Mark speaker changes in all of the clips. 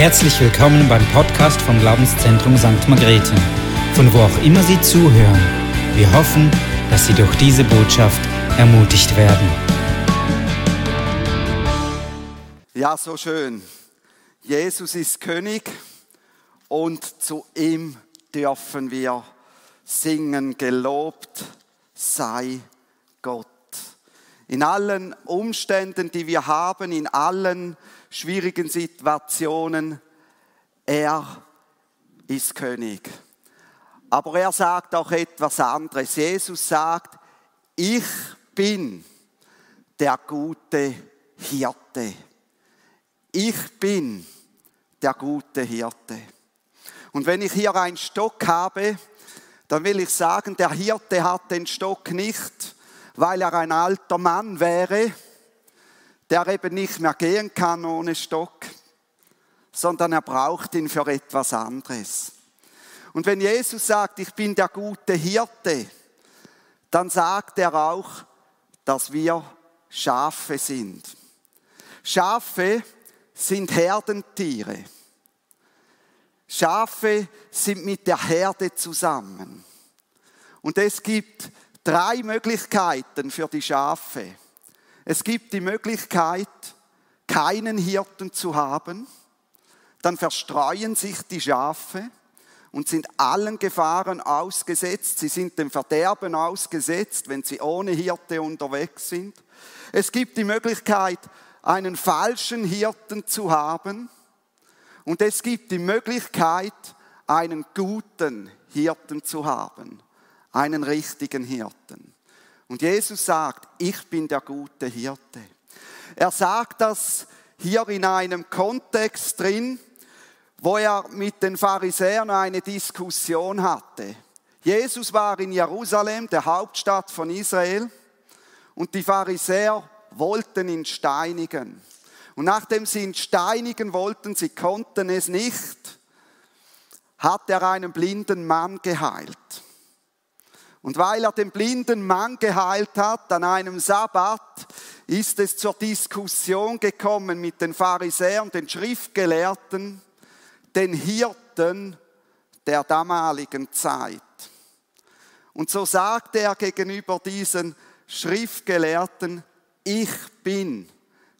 Speaker 1: Herzlich willkommen beim Podcast vom Glaubenszentrum St. Margrethe, von wo auch immer Sie zuhören. Wir hoffen, dass Sie durch diese Botschaft ermutigt werden.
Speaker 2: Ja, so schön. Jesus ist König und zu ihm dürfen wir singen, gelobt sei Gott. In allen Umständen, die wir haben, in allen schwierigen Situationen, er ist König. Aber er sagt auch etwas anderes. Jesus sagt, ich bin der gute Hirte. Ich bin der gute Hirte. Und wenn ich hier einen Stock habe, dann will ich sagen, der Hirte hat den Stock nicht, weil er ein alter Mann wäre, der eben nicht mehr gehen kann ohne Stock, sondern er braucht ihn für etwas anderes. Und wenn Jesus sagt, ich bin der gute Hirte, dann sagt er auch, dass wir Schafe sind. Schafe sind Herdentiere. Schafe sind mit der Herde zusammen. Und es gibt drei Möglichkeiten für die Schafe. Es gibt die Möglichkeit, keinen Hirten zu haben. Dann verstreuen sich die Schafe und sind allen Gefahren ausgesetzt. Sie sind dem Verderben ausgesetzt, wenn sie ohne Hirte unterwegs sind. Es gibt die Möglichkeit, einen falschen Hirten zu haben. Und es gibt die Möglichkeit, einen guten Hirten zu haben. Einen richtigen Hirten. Und Jesus sagt, ich bin der gute Hirte. Er sagt das hier in einem Kontext drin, wo er mit den Pharisäern eine Diskussion hatte. Jesus war in Jerusalem, der Hauptstadt von Israel, und die Pharisäer wollten ihn steinigen. Und nachdem sie ihn steinigen wollten, sie konnten es nicht, hat er einen blinden Mann geheilt. Und weil er den blinden Mann geheilt hat an einem Sabbat, ist es zur Diskussion gekommen mit den Pharisäern, den Schriftgelehrten, den Hirten der damaligen Zeit. Und so sagte er gegenüber diesen Schriftgelehrten, ich bin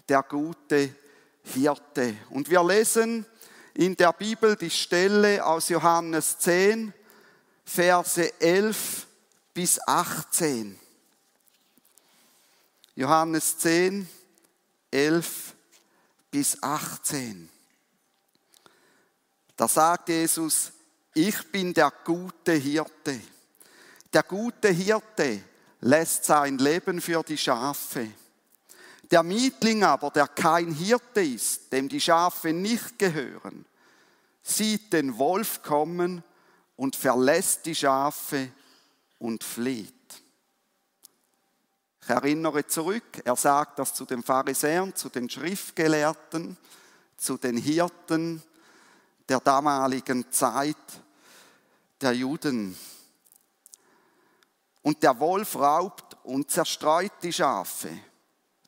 Speaker 2: der gute Hirte. Und wir lesen in der Bibel die Stelle aus Johannes 10, Verse 11 bis 18. Johannes 10, 11 bis 18. Da sagt Jesus, ich bin der gute Hirte. Der gute Hirte lässt sein Leben für die Schafe. Der Mietling aber, der kein Hirte ist, dem die Schafe nicht gehören, sieht den Wolf kommen und verlässt die Schafe und flieht. Ich erinnere zurück, er sagt das zu den Pharisäern, zu den Schriftgelehrten, zu den Hirten der damaligen Zeit der Juden. Und der Wolf raubt und zerstreut die Schafe.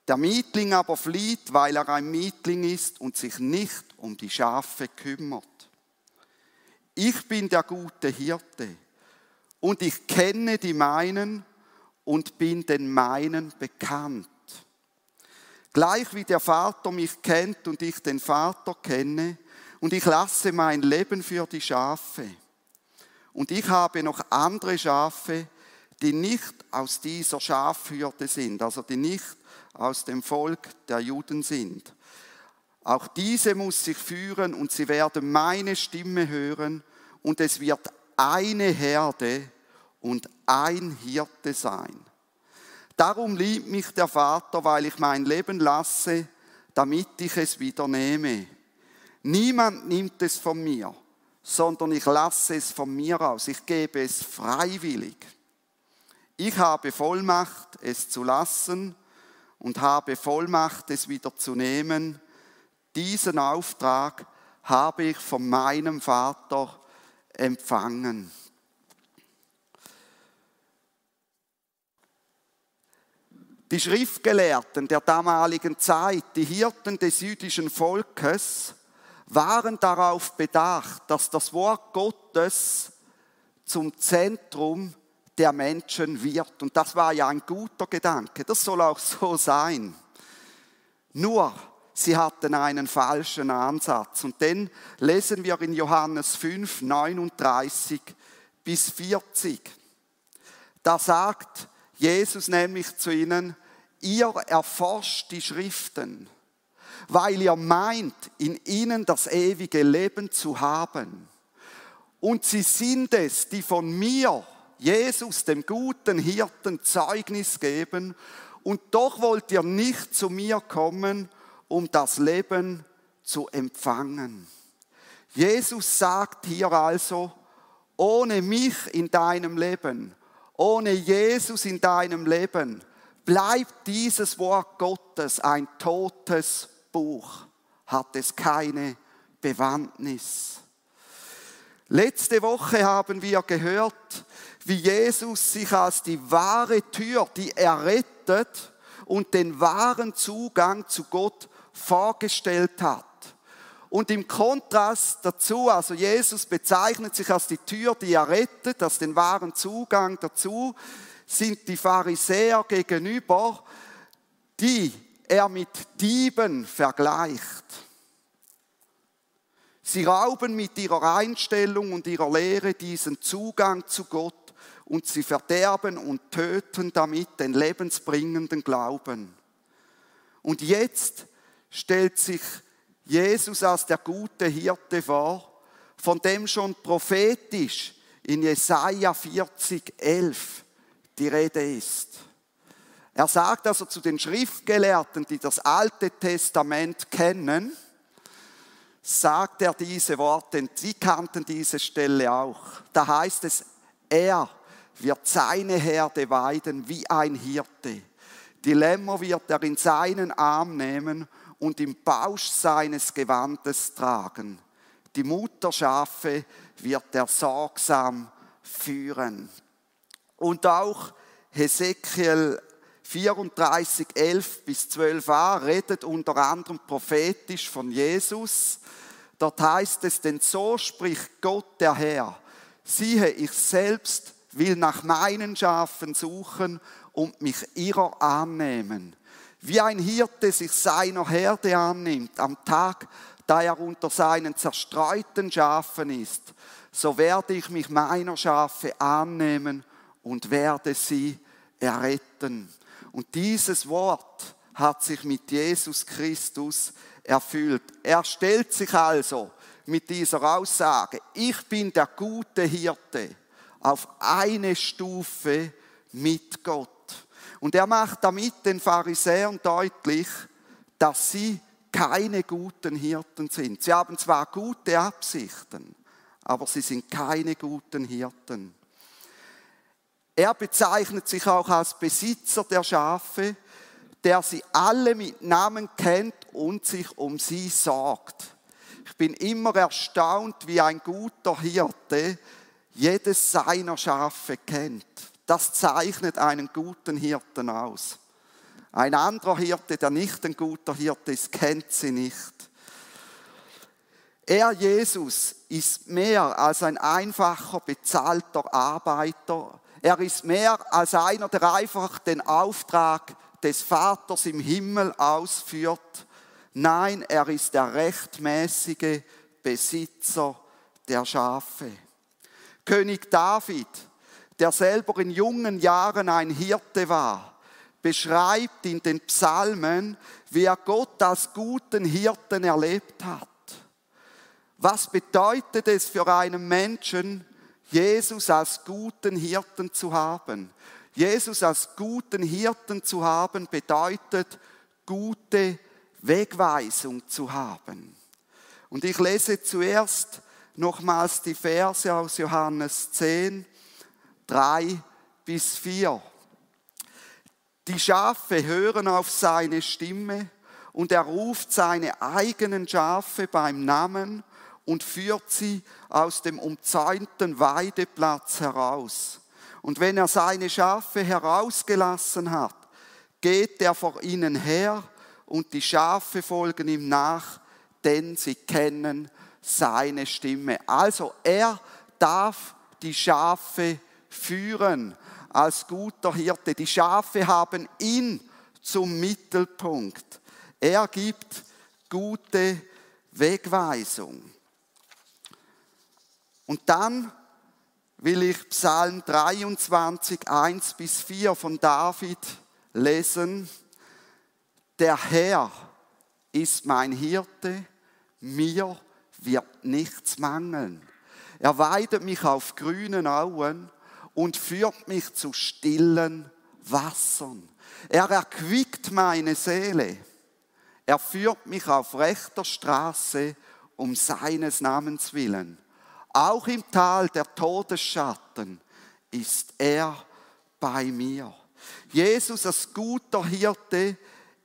Speaker 2: Der Mietling aber flieht, weil er ein Mietling ist und sich nicht um die Schafe kümmert. Ich bin der gute Hirte und ich kenne die meinen und bin den meinen bekannt. Gleich wie der Vater mich kennt und ich den Vater kenne und ich lasse mein Leben für die Schafe. Und ich habe noch andere Schafe, die nicht aus dieser Schafhürde sind, also die nicht aus dem Volk der Juden sind. Auch diese muss sich führen und sie werden meine Stimme hören und es wird eine Herde und ein Hirte sein. Darum liebt mich der Vater, weil ich mein Leben lasse, damit ich es wieder nehme. Niemand nimmt es von mir, sondern ich lasse es von mir aus. Ich gebe es freiwillig. Ich habe Vollmacht, es zu lassen und habe Vollmacht, es wieder zu nehmen. Diesen Auftrag habe ich von meinem Vater empfangen. Die Schriftgelehrten der damaligen Zeit, die Hirten des jüdischen Volkes, waren darauf bedacht, dass das Wort Gottes zum Zentrum der Menschen wird. Und das war ja ein guter Gedanke. Das soll auch so sein. Nur, sie hatten einen falschen Ansatz. Und den lesen wir in Johannes 5, 39 bis 40. Da sagt Jesus nämlich zu ihnen, ihr erforscht die Schriften, weil ihr meint, in ihnen das ewige Leben zu haben. Und sie sind es, die von mir, Jesus, dem guten Hirten, Zeugnis geben. Und doch wollt ihr nicht zu mir kommen, um das Leben zu empfangen. Jesus sagt hier also, ohne mich in deinem Leben, ohne Jesus in deinem Leben, bleibt dieses Wort Gottes ein totes Buch, hat es keine Bewandtnis. Letzte Woche haben wir gehört, wie Jesus sich als die wahre Tür, die er rettet und den wahren Zugang zu Gott vorgestellt hat. Und im Kontrast dazu, also Jesus bezeichnet sich als die Tür, die er rettet, als den wahren Zugang dazu, sind die Pharisäer gegenüber, die er mit Dieben vergleicht. Sie rauben mit ihrer Einstellung und ihrer Lehre diesen Zugang zu Gott und sie verderben und töten damit den lebensbringenden Glauben. Und jetzt stellt sich Jesus als der gute Hirte vor, von dem schon prophetisch in Jesaja 40, 11 die Rede ist. Er sagt also zu den Schriftgelehrten, die das Alte Testament kennen, sagt er diese Worte, denn sie kannten diese Stelle auch. Da heißt es, er wird seine Herde weiden wie ein Hirte. Die Lämmer wird er in seinen Arm nehmen und im Bausch seines Gewandes tragen. Die Mutterschafe wird er sorgsam führen. Und auch Hesekiel 34, 11 bis 12a redet unter anderem prophetisch von Jesus. Dort heißt es, denn so spricht Gott der Herr. Siehe, ich selbst will nach meinen Schafen suchen und mich ihrer annehmen wie ein Hirte sich seiner Herde annimmt am Tag, da er unter seinen zerstreuten Schafen ist, so werde ich mich meiner Schafe annehmen und werde sie erretten. Und dieses Wort hat sich mit Jesus Christus erfüllt. Er stellt sich also mit dieser Aussage, ich bin der gute Hirte, auf eine Stufe mit Gott. Und er macht damit den Pharisäern deutlich, dass sie keine guten Hirten sind. Sie haben zwar gute Absichten, aber sie sind keine guten Hirten. Er bezeichnet sich auch als Besitzer der Schafe, der sie alle mit Namen kennt und sich um sie sorgt. Ich bin immer erstaunt, wie ein guter Hirte jedes seiner Schafe kennt. Das zeichnet einen guten Hirten aus. Ein anderer Hirte, der nicht ein guter Hirte ist, kennt sie nicht. Er, Jesus, ist mehr als ein einfacher, bezahlter Arbeiter. Er ist mehr als einer, der einfach den Auftrag des Vaters im Himmel ausführt. Nein, er ist der rechtmäßige Besitzer der Schafe. König David der selber in jungen Jahren ein Hirte war, beschreibt in den Psalmen, wie er Gott als guten Hirten erlebt hat. Was bedeutet es für einen Menschen, Jesus als guten Hirten zu haben? Jesus als guten Hirten zu haben bedeutet, gute Wegweisung zu haben. Und ich lese zuerst nochmals die Verse aus Johannes 10, 3 bis 4. Die Schafe hören auf seine Stimme und er ruft seine eigenen Schafe beim Namen und führt sie aus dem umzäunten Weideplatz heraus. Und wenn er seine Schafe herausgelassen hat, geht er vor ihnen her und die Schafe folgen ihm nach, denn sie kennen seine Stimme. Also er darf die Schafe führen als guter Hirte. Die Schafe haben ihn zum Mittelpunkt. Er gibt gute Wegweisung. Und dann will ich Psalm 23, 1 bis 4 von David lesen. Der Herr ist mein Hirte, mir wird nichts mangeln. Er weidet mich auf grünen Auen und führt mich zu stillen Wassern. Er erquickt meine Seele. Er führt mich auf rechter Straße um seines Namens willen. Auch im Tal der Todesschatten ist er bei mir. Jesus als guter Hirte,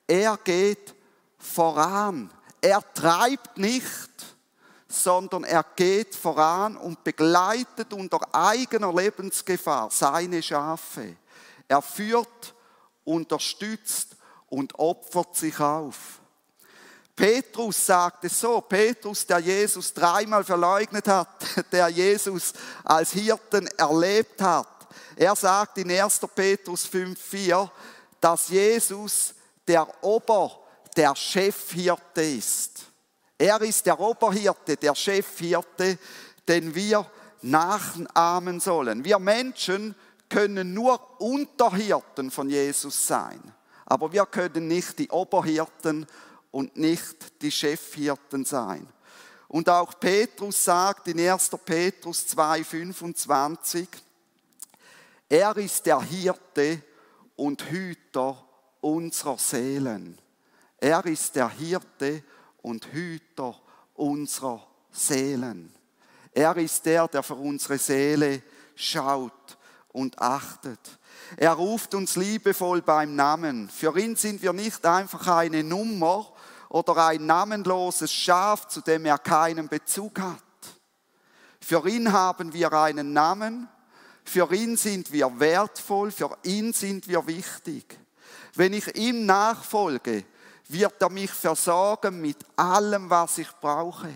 Speaker 2: er geht voran. Er treibt nicht, sondern er geht voran und begleitet unter eigener Lebensgefahr seine Schafe. Er führt, unterstützt und opfert sich auf. Petrus sagte so, Petrus, der Jesus dreimal verleugnet hat, der Jesus als Hirten erlebt hat. Er sagt in 1. Petrus 5,4, dass Jesus der Ober, der Chefhirte ist. Er ist der Oberhirte, der Chefhirte, den wir nachahmen sollen. Wir Menschen können nur Unterhirten von Jesus sein, aber wir können nicht die Oberhirten und nicht die Chefhirten sein. Und auch Petrus sagt in 1. Petrus 2,25, er ist der Hirte und Hüter unserer Seelen. Er ist der Hirte und Hüter unserer Seelen. Er ist der, der für unsere Seele schaut und achtet. Er ruft uns liebevoll beim Namen. Für ihn sind wir nicht einfach eine Nummer oder ein namenloses Schaf, zu dem er keinen Bezug hat. Für ihn haben wir einen Namen, für ihn sind wir wertvoll, für ihn sind wir wichtig. Wenn ich ihm nachfolge, wird er mich versorgen mit allem, was ich brauche.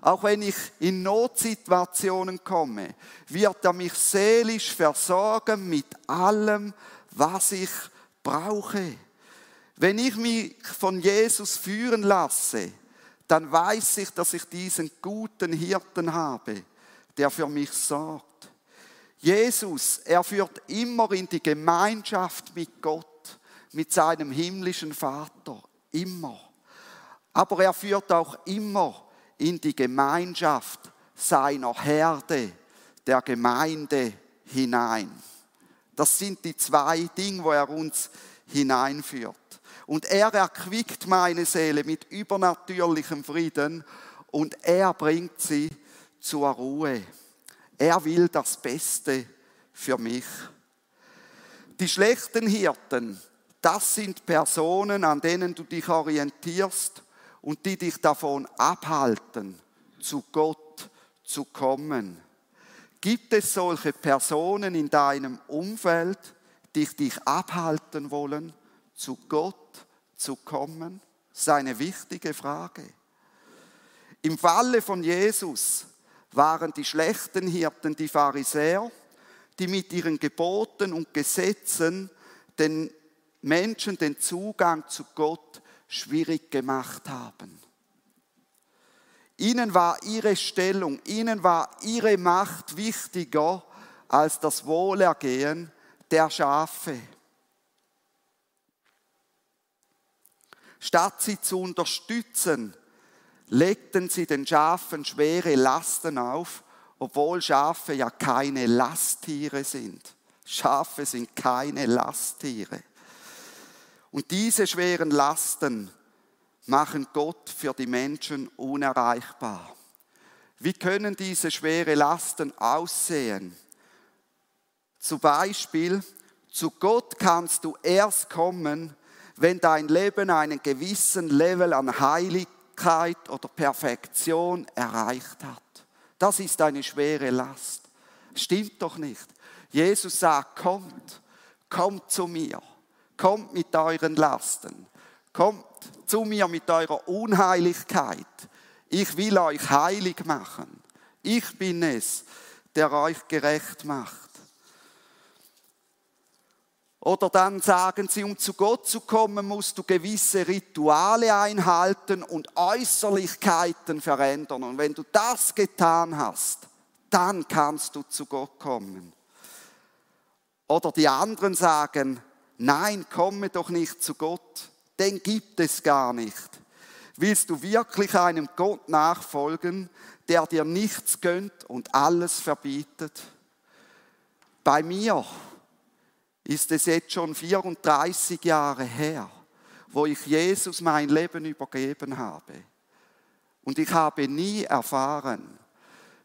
Speaker 2: Auch wenn ich in Notsituationen komme, wird er mich seelisch versorgen mit allem, was ich brauche. Wenn ich mich von Jesus führen lasse, dann weiß ich, dass ich diesen guten Hirten habe, der für mich sorgt. Jesus, er führt immer in die Gemeinschaft mit Gott, mit seinem himmlischen Vater. Immer. Aber er führt auch immer in die Gemeinschaft seiner Herde, der Gemeinde hinein. Das sind die zwei Dinge, wo er uns hineinführt. Und er erquickt meine Seele mit übernatürlichem Frieden und er bringt sie zur Ruhe. Er will das Beste für mich. Die schlechten Hirten, das sind Personen, an denen du dich orientierst und die dich davon abhalten, zu Gott zu kommen. Gibt es solche Personen in deinem Umfeld, die dich abhalten wollen, zu Gott zu kommen? Das ist eine wichtige Frage. Im Falle von Jesus waren die schlechten Hirten die Pharisäer, die mit ihren Geboten und Gesetzen den Menschen den Zugang zu Gott schwierig gemacht haben. Ihnen war ihre Stellung, ihnen war ihre Macht wichtiger als das Wohlergehen der Schafe. Statt sie zu unterstützen, legten sie den Schafen schwere Lasten auf, obwohl Schafe ja keine Lasttiere sind. Schafe sind keine Lasttiere. Und diese schweren Lasten machen Gott für die Menschen unerreichbar. Wie können diese schweren Lasten aussehen? Zum Beispiel, zu Gott kannst du erst kommen, wenn dein Leben einen gewissen Level an Heiligkeit oder Perfektion erreicht hat. Das ist eine schwere Last. Stimmt doch nicht. Jesus sagt, kommt, kommt zu mir. Kommt mit euren Lasten. Kommt zu mir mit eurer Unheiligkeit. Ich will euch heilig machen. Ich bin es, der euch gerecht macht. Oder dann sagen sie, um zu Gott zu kommen, musst du gewisse Rituale einhalten und Äußerlichkeiten verändern. Und wenn du das getan hast, dann kannst du zu Gott kommen. Oder die anderen sagen, nein, komme doch nicht zu Gott, den gibt es gar nicht. Willst du wirklich einem Gott nachfolgen, der dir nichts gönnt und alles verbietet? Bei mir ist es jetzt schon 34 Jahre her, wo ich Jesus mein Leben übergeben habe. Und ich habe nie erfahren,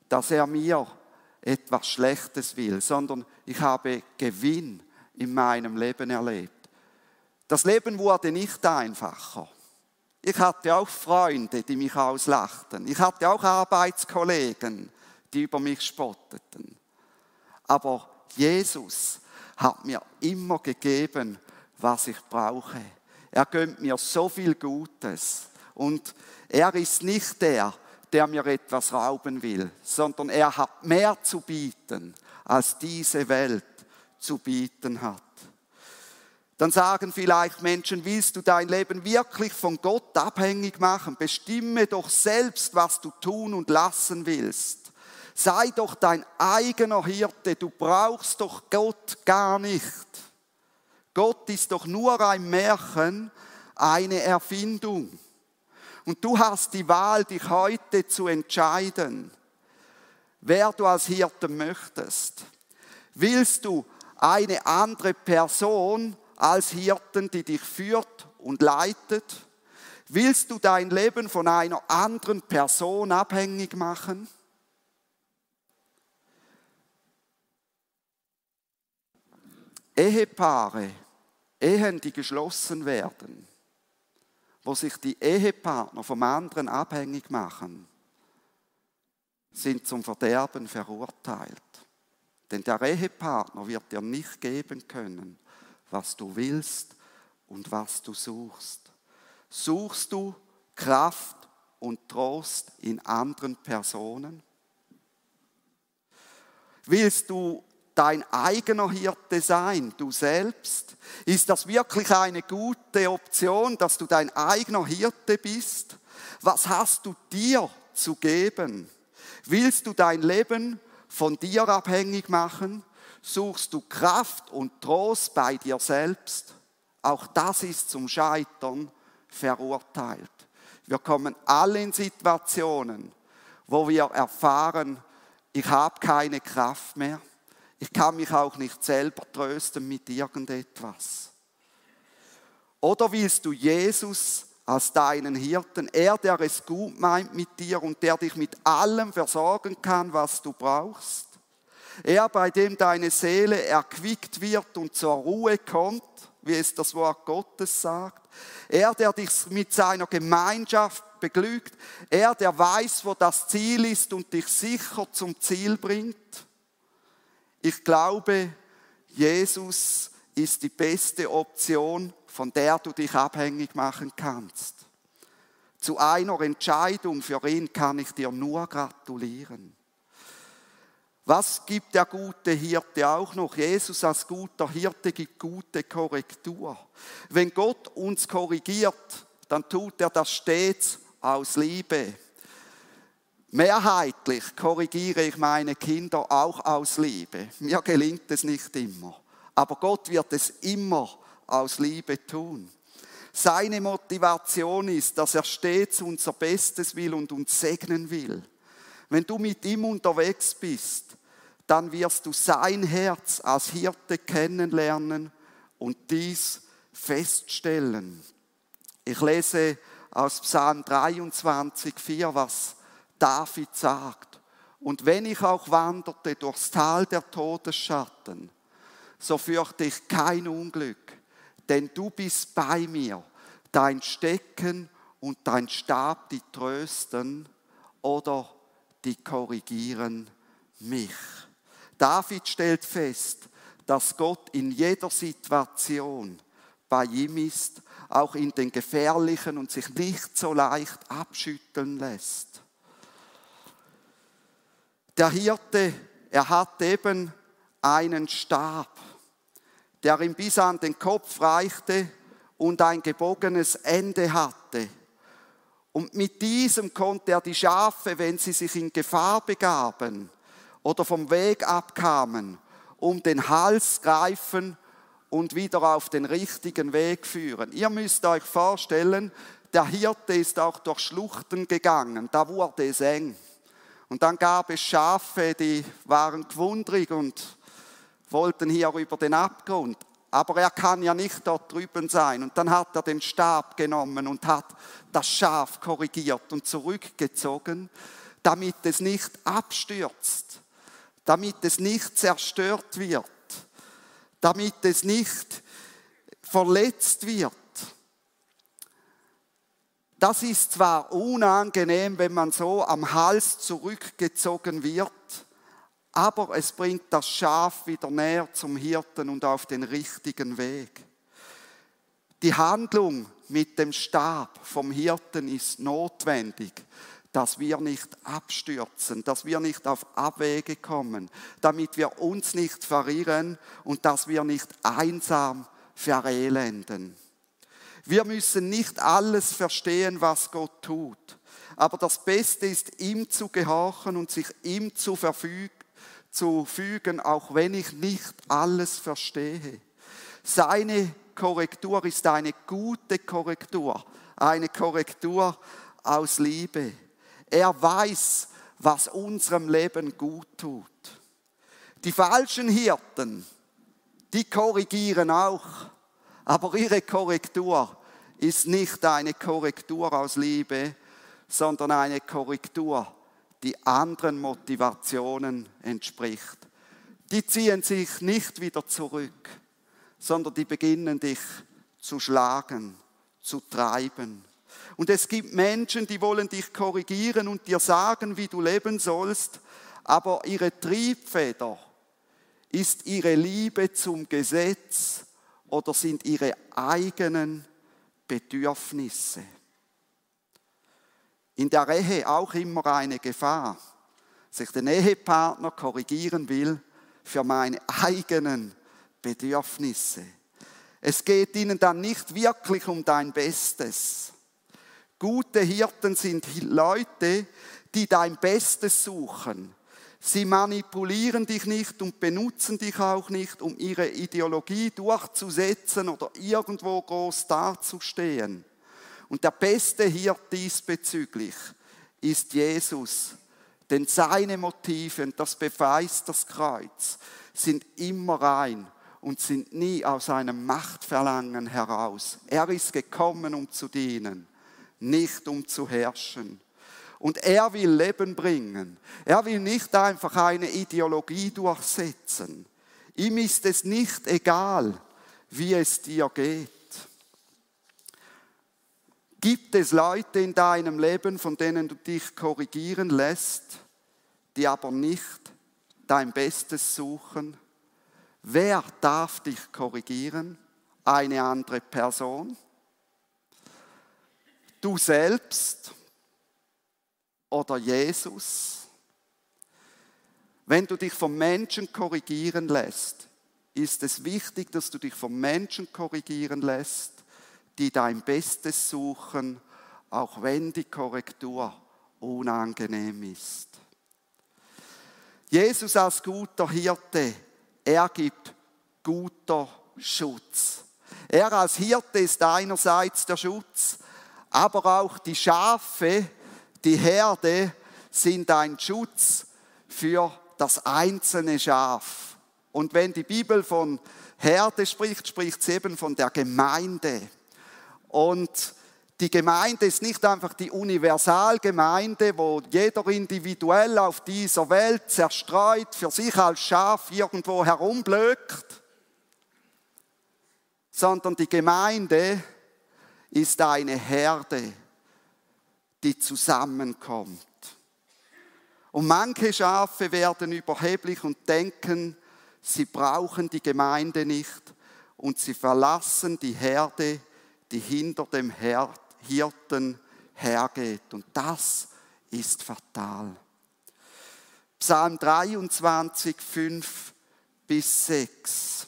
Speaker 2: dass er mir etwas Schlechtes will, sondern ich habe Gewinn in meinem Leben erlebt. Das Leben wurde nicht einfacher. Ich hatte auch Freunde, die mich auslachten. Ich hatte auch Arbeitskollegen, die über mich spotteten. Aber Jesus hat mir immer gegeben, was ich brauche. Er gönnt mir so viel Gutes. Und er ist nicht der, der mir etwas rauben will, sondern er hat mehr zu bieten, als diese Welt zu bieten hat. Dann sagen vielleicht Menschen, willst du dein Leben wirklich von Gott abhängig machen? Bestimme doch selbst, was du tun und lassen willst. Sei doch dein eigener Hirte, du brauchst doch Gott gar nicht. Gott ist doch nur ein Märchen, eine Erfindung. Und du hast die Wahl, dich heute zu entscheiden, wer du als Hirte möchtest. Willst du eine andere Person als Hirten, die dich führt und leitet? Willst du dein Leben von einer anderen Person abhängig machen? Ehepaare, Ehen, die geschlossen werden, wo sich die Ehepartner vom anderen abhängig machen, sind zum Verderben verurteilt. Denn der Ehepartner wird dir nicht geben können, was du willst und was du suchst. Suchst du Kraft und Trost in anderen Personen? Willst du dein eigener Hirte sein, du selbst? Ist das wirklich eine gute Option, dass du dein eigener Hirte bist? Was hast du dir zu geben? Willst du dein Leben von dir abhängig machen? Suchst du Kraft und Trost bei dir selbst? Auch das ist zum Scheitern verurteilt. Wir kommen alle in Situationen, wo wir erfahren, ich habe keine Kraft mehr. Ich kann mich auch nicht selber trösten mit irgendetwas. Oder willst du Jesus als deinen Hirten, er, der es gut meint mit dir und der dich mit allem versorgen kann, was du brauchst? Er, bei dem deine Seele erquickt wird und zur Ruhe kommt, wie es das Wort Gottes sagt. Er, der dich mit seiner Gemeinschaft beglückt. Er, der weiß, wo das Ziel ist und dich sicher zum Ziel bringt. Ich glaube, Jesus ist die beste Option, von der du dich abhängig machen kannst. Zu einer Entscheidung für ihn kann ich dir nur gratulieren. Was gibt der gute Hirte auch noch? Jesus als guter Hirte gibt gute Korrektur. Wenn Gott uns korrigiert, dann tut er das stets aus Liebe. Mehrheitlich korrigiere ich meine Kinder auch aus Liebe. Mir gelingt es nicht immer. Aber Gott wird es immer aus Liebe tun. Seine Motivation ist, dass er stets unser Bestes will und uns segnen will. Wenn du mit ihm unterwegs bist, dann wirst du sein Herz als Hirte kennenlernen und dies feststellen. Ich lese aus Psalm 23, 4, was David sagt, und wenn ich auch wanderte durchs Tal der Todesschatten, so fürchte ich kein Unglück, denn du bist bei mir, dein Stecken und dein Stab, die trösten oder die korrigieren mich. David stellt fest, dass Gott in jeder Situation bei ihm ist, auch in den gefährlichen und sich nicht so leicht abschütteln lässt. Der Hirte, er hat eben einen Stab, der ihm bis an den Kopf reichte und ein gebogenes Ende hatte. Und mit diesem konnte er die Schafe, wenn sie sich in Gefahr begaben oder vom Weg abkamen, um den Hals greifen und wieder auf den richtigen Weg führen. Ihr müsst euch vorstellen, der Hirte ist auch durch Schluchten gegangen, da wurde es eng. Und dann gab es Schafe, die waren gewundrig und wollten hier über den Abgrund. Aber er kann ja nicht dort drüben sein. Und dann hat er den Stab genommen und hat das Schaf korrigiert und zurückgezogen, damit es nicht abstürzt, damit es nicht zerstört wird, damit es nicht verletzt wird. Das ist zwar unangenehm, wenn man so am Hals zurückgezogen wird, aber es bringt das Schaf wieder näher zum Hirten und auf den richtigen Weg. Die Handlung mit dem Stab vom Hirten ist notwendig, dass wir nicht abstürzen, dass wir nicht auf Abwege kommen, damit wir uns nicht verirren und dass wir nicht einsam verelenden. Wir müssen nicht alles verstehen, was Gott tut. Aber das Beste ist, ihm zu gehorchen und sich ihm zu, zu fügen, auch wenn ich nicht alles verstehe. Seine Korrektur ist eine gute Korrektur, eine Korrektur aus Liebe. Er weiß, was unserem Leben gut tut. Die falschen Hirten, die korrigieren auch, aber ihre Korrektur ist nicht eine Korrektur aus Liebe, sondern eine Korrektur, die anderen Motivationen entspricht. Die ziehen sich nicht wieder zurück, sondern die beginnen dich zu schlagen, zu treiben. Und es gibt Menschen, die wollen dich korrigieren und dir sagen, wie du leben sollst, aber ihre Triebfeder ist ihre Liebe zum Gesetz oder sind ihre eigenen Bedürfnisse. In der Ehe auch immer eine Gefahr, sich den Ehepartner korrigieren will für meine eigenen Bedürfnisse. Es geht ihnen dann nicht wirklich um dein Bestes. Gute Hirten sind Leute, die dein Bestes suchen, Sie manipulieren dich nicht und benutzen dich auch nicht, um ihre Ideologie durchzusetzen oder irgendwo groß dazustehen. Und der Beste hier diesbezüglich ist Jesus. Denn seine Motive, und das beweist das Kreuz, sind immer rein und sind nie aus einem Machtverlangen heraus. Er ist gekommen, um zu dienen, nicht um zu herrschen. Und er will Leben bringen. Er will nicht einfach eine Ideologie durchsetzen. Ihm ist es nicht egal, wie es dir geht. Gibt es Leute in deinem Leben, von denen du dich korrigieren lässt, die aber nicht dein Bestes suchen? Wer darf dich korrigieren? Eine andere Person? Du selbst? Oder Jesus? Wenn du dich vom Menschen korrigieren lässt, ist es wichtig, dass du dich vom Menschen korrigieren lässt, die dein Bestes suchen, auch wenn die Korrektur unangenehm ist. Jesus als guter Hirte, er gibt guter Schutz. Er als Hirte ist einerseits der Schutz, aber auch die Schafe, die Herde sind ein Schutz für das einzelne Schaf. Und wenn die Bibel von Herde spricht, spricht sie eben von der Gemeinde. Und die Gemeinde ist nicht einfach die Universalgemeinde, wo jeder individuell auf dieser Welt zerstreut für sich als Schaf irgendwo herumblökt, sondern die Gemeinde ist eine Herde die zusammenkommt. Und manche Schafe werden überheblich und denken, sie brauchen die Gemeinde nicht und sie verlassen die Herde, die hinter dem Hirten hergeht. Und das ist fatal. Psalm 23, 5 bis 6.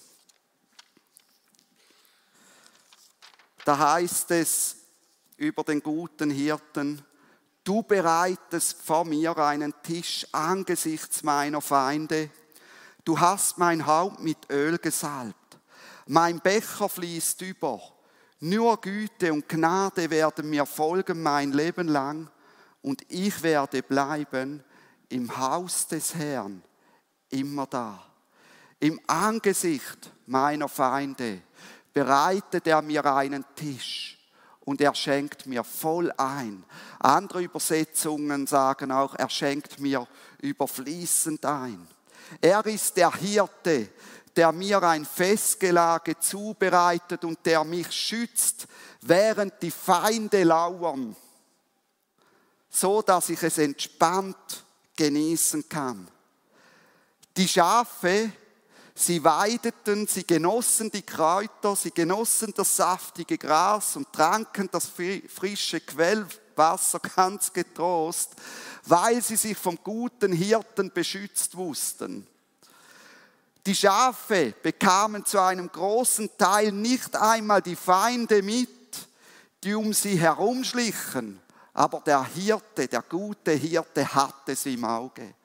Speaker 2: Da heißt es über den guten Hirten, du bereitest vor mir einen Tisch angesichts meiner Feinde. Du hast mein Haupt mit Öl gesalbt. Mein Becher fließt über. Nur Güte und Gnade werden mir folgen mein Leben lang und ich werde bleiben im Haus des Herrn immer da. Im Angesicht meiner Feinde bereitet er mir einen Tisch und er schenkt mir voll ein. Andere Übersetzungen sagen auch, er schenkt mir überfließend ein. Er ist der Hirte, der mir ein Festgelage zubereitet und der mich schützt, während die Feinde lauern, so dass ich es entspannt genießen kann. Die Schafe, sie weideten, sie genossen die Kräuter, sie genossen das saftige Gras und tranken das frische Quellwasser ganz getrost, weil sie sich vom guten Hirten beschützt wussten. Die Schafe bekamen zu einem großen Teil nicht einmal die Feinde mit, die um sie herumschlichen, aber der Hirte, der gute Hirte hatte sie im Auge.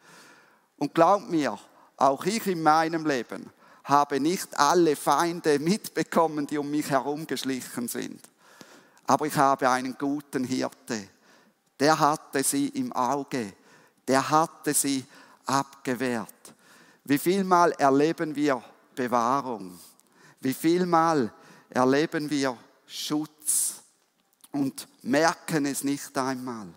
Speaker 2: Und glaub mir, auch ich in meinem Leben habe nicht alle Feinde mitbekommen, die um mich herumgeschlichen sind. Aber ich habe einen guten Hirte. Der hatte sie im Auge. Der hatte sie abgewehrt. Wie vielmal erleben wir Bewahrung? Wie vielmal erleben wir Schutz? und merken es nicht einmal.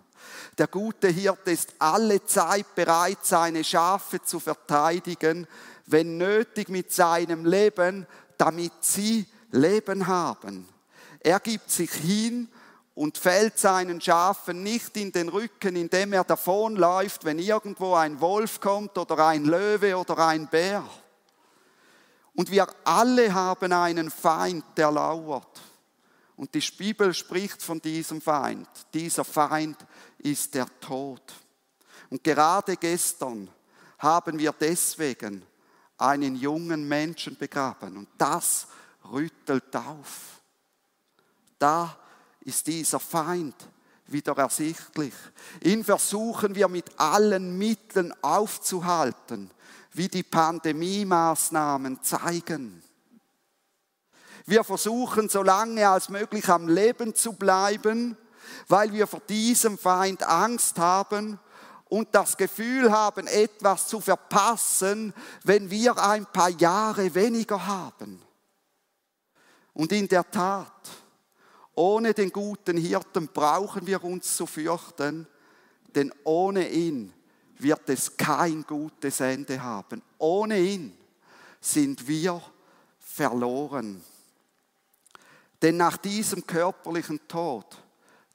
Speaker 2: Der gute Hirte ist alle Zeit bereit, seine Schafe zu verteidigen, wenn nötig mit seinem Leben, damit sie Leben haben. Er gibt sich hin und fällt seinen Schafen nicht in den Rücken, indem er davonläuft, wenn irgendwo ein Wolf kommt oder ein Löwe oder ein Bär. Und wir alle haben einen Feind, der lauert. Und die Bibel spricht von diesem Feind. Dieser Feind ist der Tod. Und gerade gestern haben wir deswegen einen jungen Menschen begraben. Und das rüttelt auf. Da ist dieser Feind wieder ersichtlich. Ihn versuchen wir mit allen Mitteln aufzuhalten, wie die Pandemie-Maßnahmen zeigen. Wir versuchen so lange als möglich am Leben zu bleiben, weil wir vor diesem Feind Angst haben und das Gefühl haben, etwas zu verpassen, wenn wir ein paar Jahre weniger haben. Und in der Tat, ohne den guten Hirten brauchen wir uns zu fürchten, denn ohne ihn wird es kein gutes Ende haben. Ohne ihn sind wir verloren. Denn nach diesem körperlichen Tod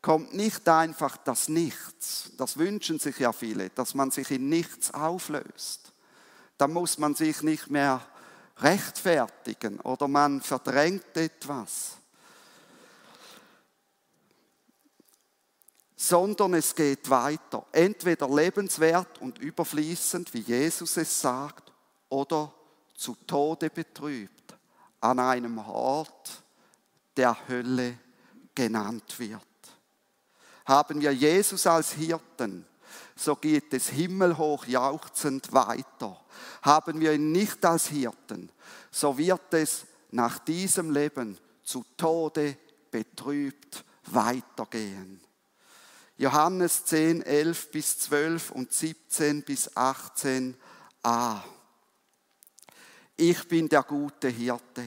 Speaker 2: kommt nicht einfach das Nichts. Das wünschen sich ja viele, dass man sich in nichts auflöst. Da muss man sich nicht mehr rechtfertigen oder man verdrängt etwas. Sondern es geht weiter. Entweder lebenswert und überfließend, wie Jesus es sagt, oder zu Tode betrübt an einem Ort, der Hölle genannt wird. Haben wir Jesus als Hirten, so geht es himmelhoch jauchzend weiter. Haben wir ihn nicht als Hirten, so wird es nach diesem Leben zu Tode betrübt weitergehen. Johannes 10, 11 bis 12 und 17 bis 18a. Ich bin der gute Hirte.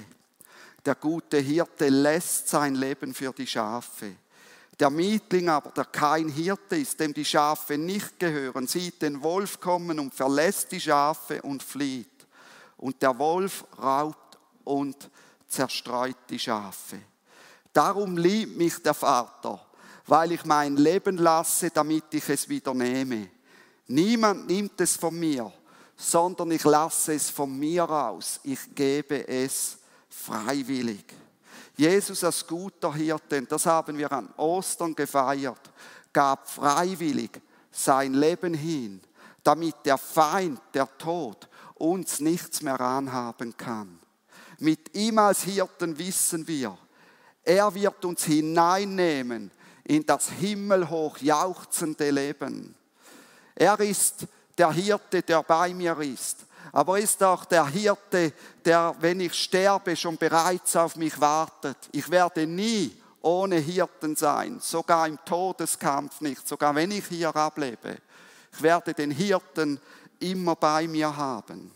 Speaker 2: Der gute Hirte lässt sein Leben für die Schafe. Der Mietling aber, der kein Hirte ist, dem die Schafe nicht gehören, sieht den Wolf kommen und verlässt die Schafe und flieht. Und der Wolf raubt und zerstreut die Schafe. Darum liebt mich der Vater, weil ich mein Leben lasse, damit ich es wieder nehme. Niemand nimmt es von mir, sondern ich lasse es von mir aus. Ich gebe es freiwillig. Jesus als guter Hirte, das haben wir an Ostern gefeiert, gab freiwillig sein Leben hin, damit der Feind, der Tod, uns nichts mehr anhaben kann. Mit ihm als Hirten wissen wir, er wird uns hineinnehmen in das himmelhoch jauchzende Leben. Er ist der Hirte, der bei mir ist. Aber er ist auch der Hirte, der, wenn ich sterbe, schon bereits auf mich wartet. Ich werde nie ohne Hirten sein, sogar im Todeskampf nicht, sogar wenn ich hier ablebe. Ich werde den Hirten immer bei mir haben.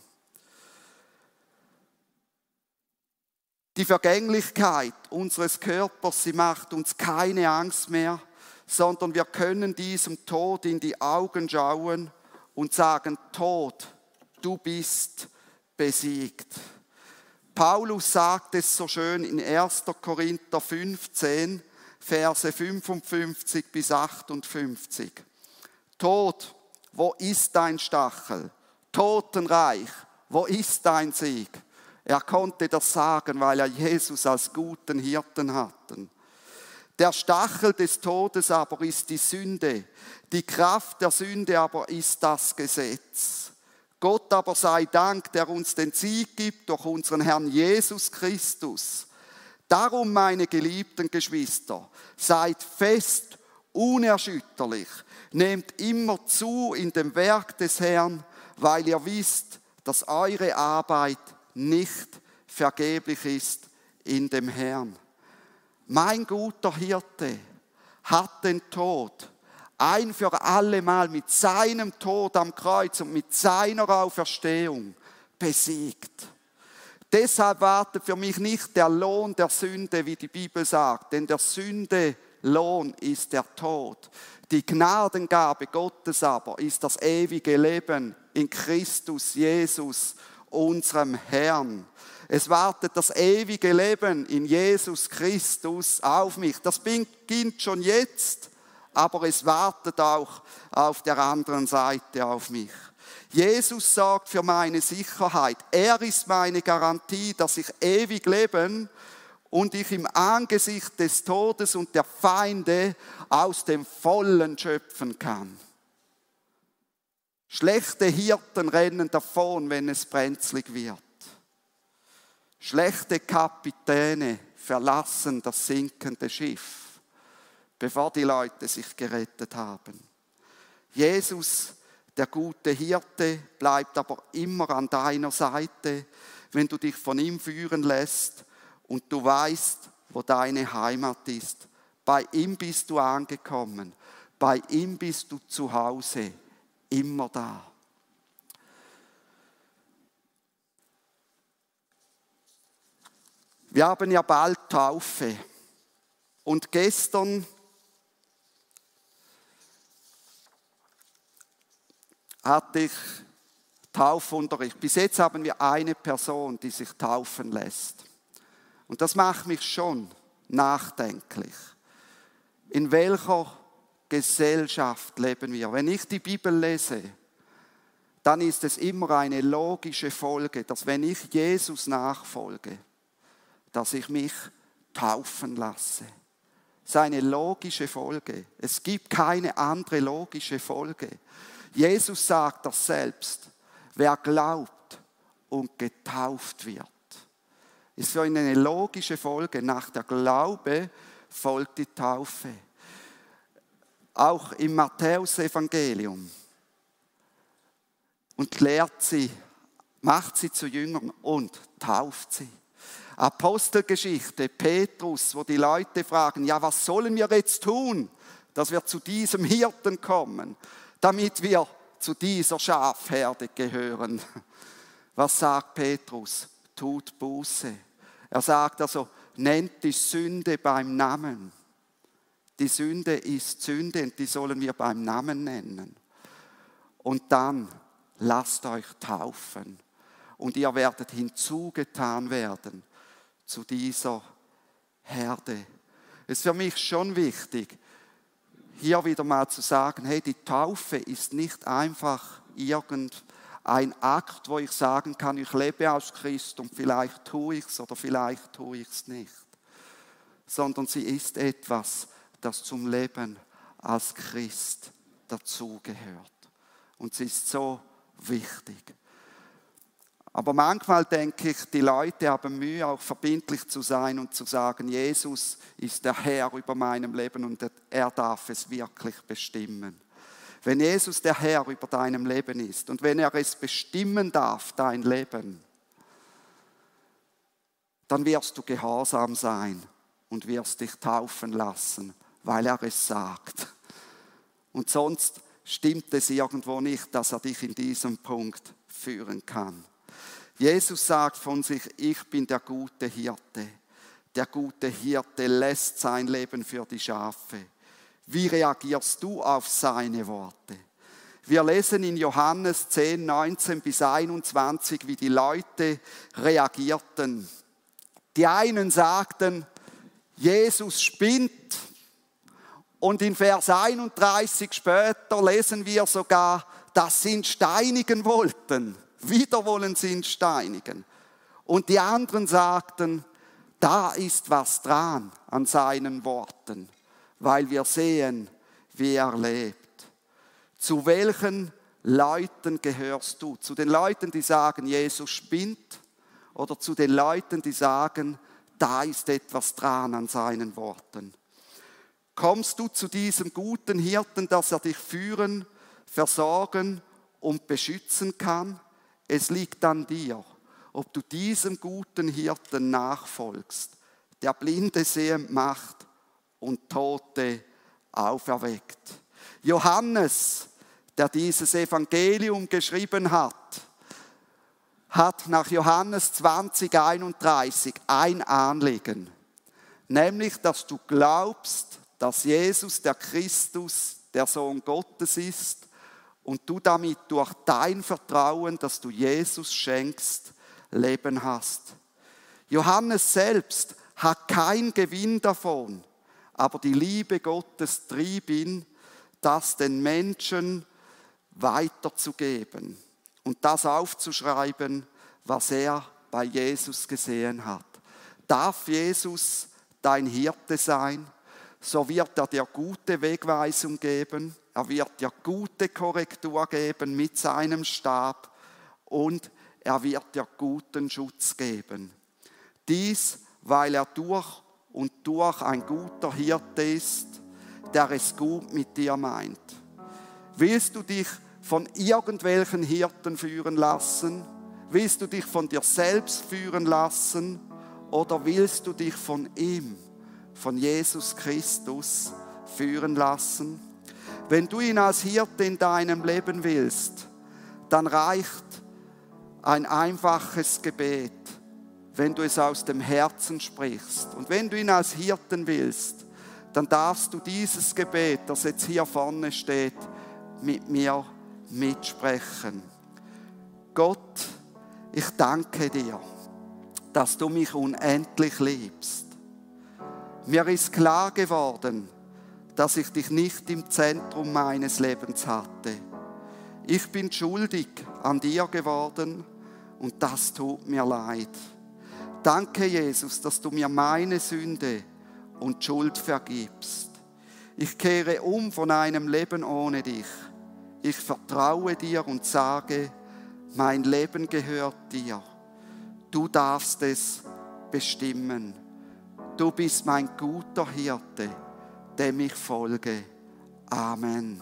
Speaker 2: Die Vergänglichkeit unseres Körpers, sie macht uns keine Angst mehr, sondern wir können diesem Tod in die Augen schauen und sagen, Tod, du bist besiegt. Paulus sagt es so schön in 1. Korinther 15, Verse 55 bis 58. Tod, wo ist dein Stachel? Totenreich, wo ist dein Sieg? Er konnte das sagen, weil er Jesus als guten Hirten hatten. Der Stachel des Todes aber ist die Sünde. Die Kraft der Sünde aber ist das Gesetz. Gott aber sei Dank, der uns den Sieg gibt durch unseren Herrn Jesus Christus. Darum, meine geliebten Geschwister, seid fest, unerschütterlich, nehmt immer zu in dem Werk des Herrn, weil ihr wisst, dass eure Arbeit nicht vergeblich ist in dem Herrn. Mein guter Hirte hat den Tod ein für alle Mal mit seinem Tod am Kreuz und mit seiner Auferstehung besiegt. Deshalb wartet für mich nicht der Lohn der Sünde, wie die Bibel sagt, denn der Sünde Lohn ist der Tod. Die Gnadengabe Gottes aber ist das ewige Leben in Christus Jesus unserem Herrn. Es wartet das ewige Leben in Jesus Christus auf mich. Das beginnt schon jetzt, aber es wartet auch auf der anderen Seite auf mich. Jesus sorgt für meine Sicherheit. Er ist meine Garantie, dass ich ewig leben und ich im Angesicht des Todes und der Feinde aus dem Vollen schöpfen kann. Schlechte Hirten rennen davon, wenn es brenzlig wird. Schlechte Kapitäne verlassen das sinkende Schiff, bevor die Leute sich gerettet haben. Jesus, der gute Hirte, bleibt aber immer an deiner Seite, wenn du dich von ihm führen lässt und du weißt, wo deine Heimat ist. Bei ihm bist du angekommen, bei ihm bist du zu Hause immer da. Wir haben ja bald Taufe. Und gestern hatte ich Taufunterricht. Bis jetzt haben wir eine Person, die sich taufen lässt. Und das macht mich schon nachdenklich. In welcher Gesellschaft leben wir. Wenn ich die Bibel lese, dann ist es immer eine logische Folge, dass wenn ich Jesus nachfolge, dass ich mich taufen lasse. Das ist eine logische Folge. Es gibt keine andere logische Folge. Jesus sagt das selbst. Wer glaubt und getauft wird, ist für ihn eine logische Folge. Nach der Glaube folgt die Taufe auch im Matthäusevangelium und lehrt sie, macht sie zu Jüngern und tauft sie. Apostelgeschichte, Petrus, wo die Leute fragen, ja, was sollen wir jetzt tun, dass wir zu diesem Hirten kommen, damit wir zu dieser Schafherde gehören. Was sagt Petrus? Tut Buße. Er sagt also, nennt die Sünde beim Namen. Die Sünde ist Sünde und die sollen wir beim Namen nennen. Und dann lasst euch taufen und ihr werdet hinzugetan werden zu dieser Herde. Es ist für mich schon wichtig, hier wieder mal zu sagen, hey, die Taufe ist nicht einfach irgendein Akt, wo ich sagen kann, ich lebe als Christ und vielleicht tue ich es oder vielleicht tue ich es nicht, sondern sie ist etwas, das zum Leben als Christ dazugehört. Und es ist so wichtig. Aber manchmal denke ich, die Leute haben Mühe, auch verbindlich zu sein und zu sagen, Jesus ist der Herr über meinem Leben und er darf es wirklich bestimmen. Wenn Jesus der Herr über deinem Leben ist und wenn er es bestimmen darf, dein Leben, dann wirst du gehorsam sein und wirst dich taufen lassen, weil er es sagt. Und sonst stimmt es irgendwo nicht, dass er dich in diesem Punkt führen kann. Jesus sagt von sich, ich bin der gute Hirte. Der gute Hirte lässt sein Leben für die Schafe. Wie reagierst du auf seine Worte? Wir lesen in Johannes 10, 19 bis 21, wie die Leute reagierten. Die einen sagten, Jesus spinnt. Und in Vers 31 später lesen wir sogar, dass sie ihn steinigen wollten. Wieder wollen sie ihn steinigen. Und die anderen sagten, da ist was dran an seinen Worten, weil wir sehen, wie er lebt. Zu welchen Leuten gehörst du? Zu den Leuten, die sagen, Jesus spinnt? Oder zu den Leuten, die sagen, da ist etwas dran an seinen Worten? Kommst du zu diesem guten Hirten, dass er dich führen, versorgen und beschützen kann? Es liegt an dir, ob du diesem guten Hirten nachfolgst, der Blinde sehend macht und Tote auferweckt. Johannes, der dieses Evangelium geschrieben hat, hat nach Johannes 20, 31 ein Anliegen, nämlich, dass du glaubst, dass Jesus der Christus, der Sohn Gottes ist und du damit durch dein Vertrauen, das du Jesus schenkst, Leben hast. Johannes selbst hat kein Gewinn davon, aber die Liebe Gottes trieb ihn, das den Menschen weiterzugeben und das aufzuschreiben, was er bei Jesus gesehen hat. Darf Jesus dein Hirte sein? So wird er dir gute Wegweisung geben er wird dir gute Korrektur geben mit seinem Stab und er wird dir guten Schutz geben. Dies, weil er durch und durch ein guter Hirte ist, der es gut mit dir meint. Willst du dich von irgendwelchen Hirten führen lassen? Willst du dich von dir selbst führen lassen? Oder willst du dich von ihm, von Jesus Christus, führen lassen? Wenn du ihn als Hirte in deinem Leben willst, dann reicht ein einfaches Gebet, wenn du es aus dem Herzen sprichst. Und wenn du ihn als Hirten willst, dann darfst du dieses Gebet, das jetzt hier vorne steht, mit mir mitsprechen. Gott, ich danke dir, dass du mich unendlich liebst. Mir ist klar geworden, dass ich dich nicht im Zentrum meines Lebens hatte. Ich bin schuldig an dir geworden und das tut mir leid. Danke, Jesus, dass du mir meine Sünde und Schuld vergibst. Ich kehre um von einem Leben ohne dich. Ich vertraue dir und sage, mein Leben gehört dir. Du darfst es bestimmen. Du bist mein guter Hirte dem ich folge. Amen.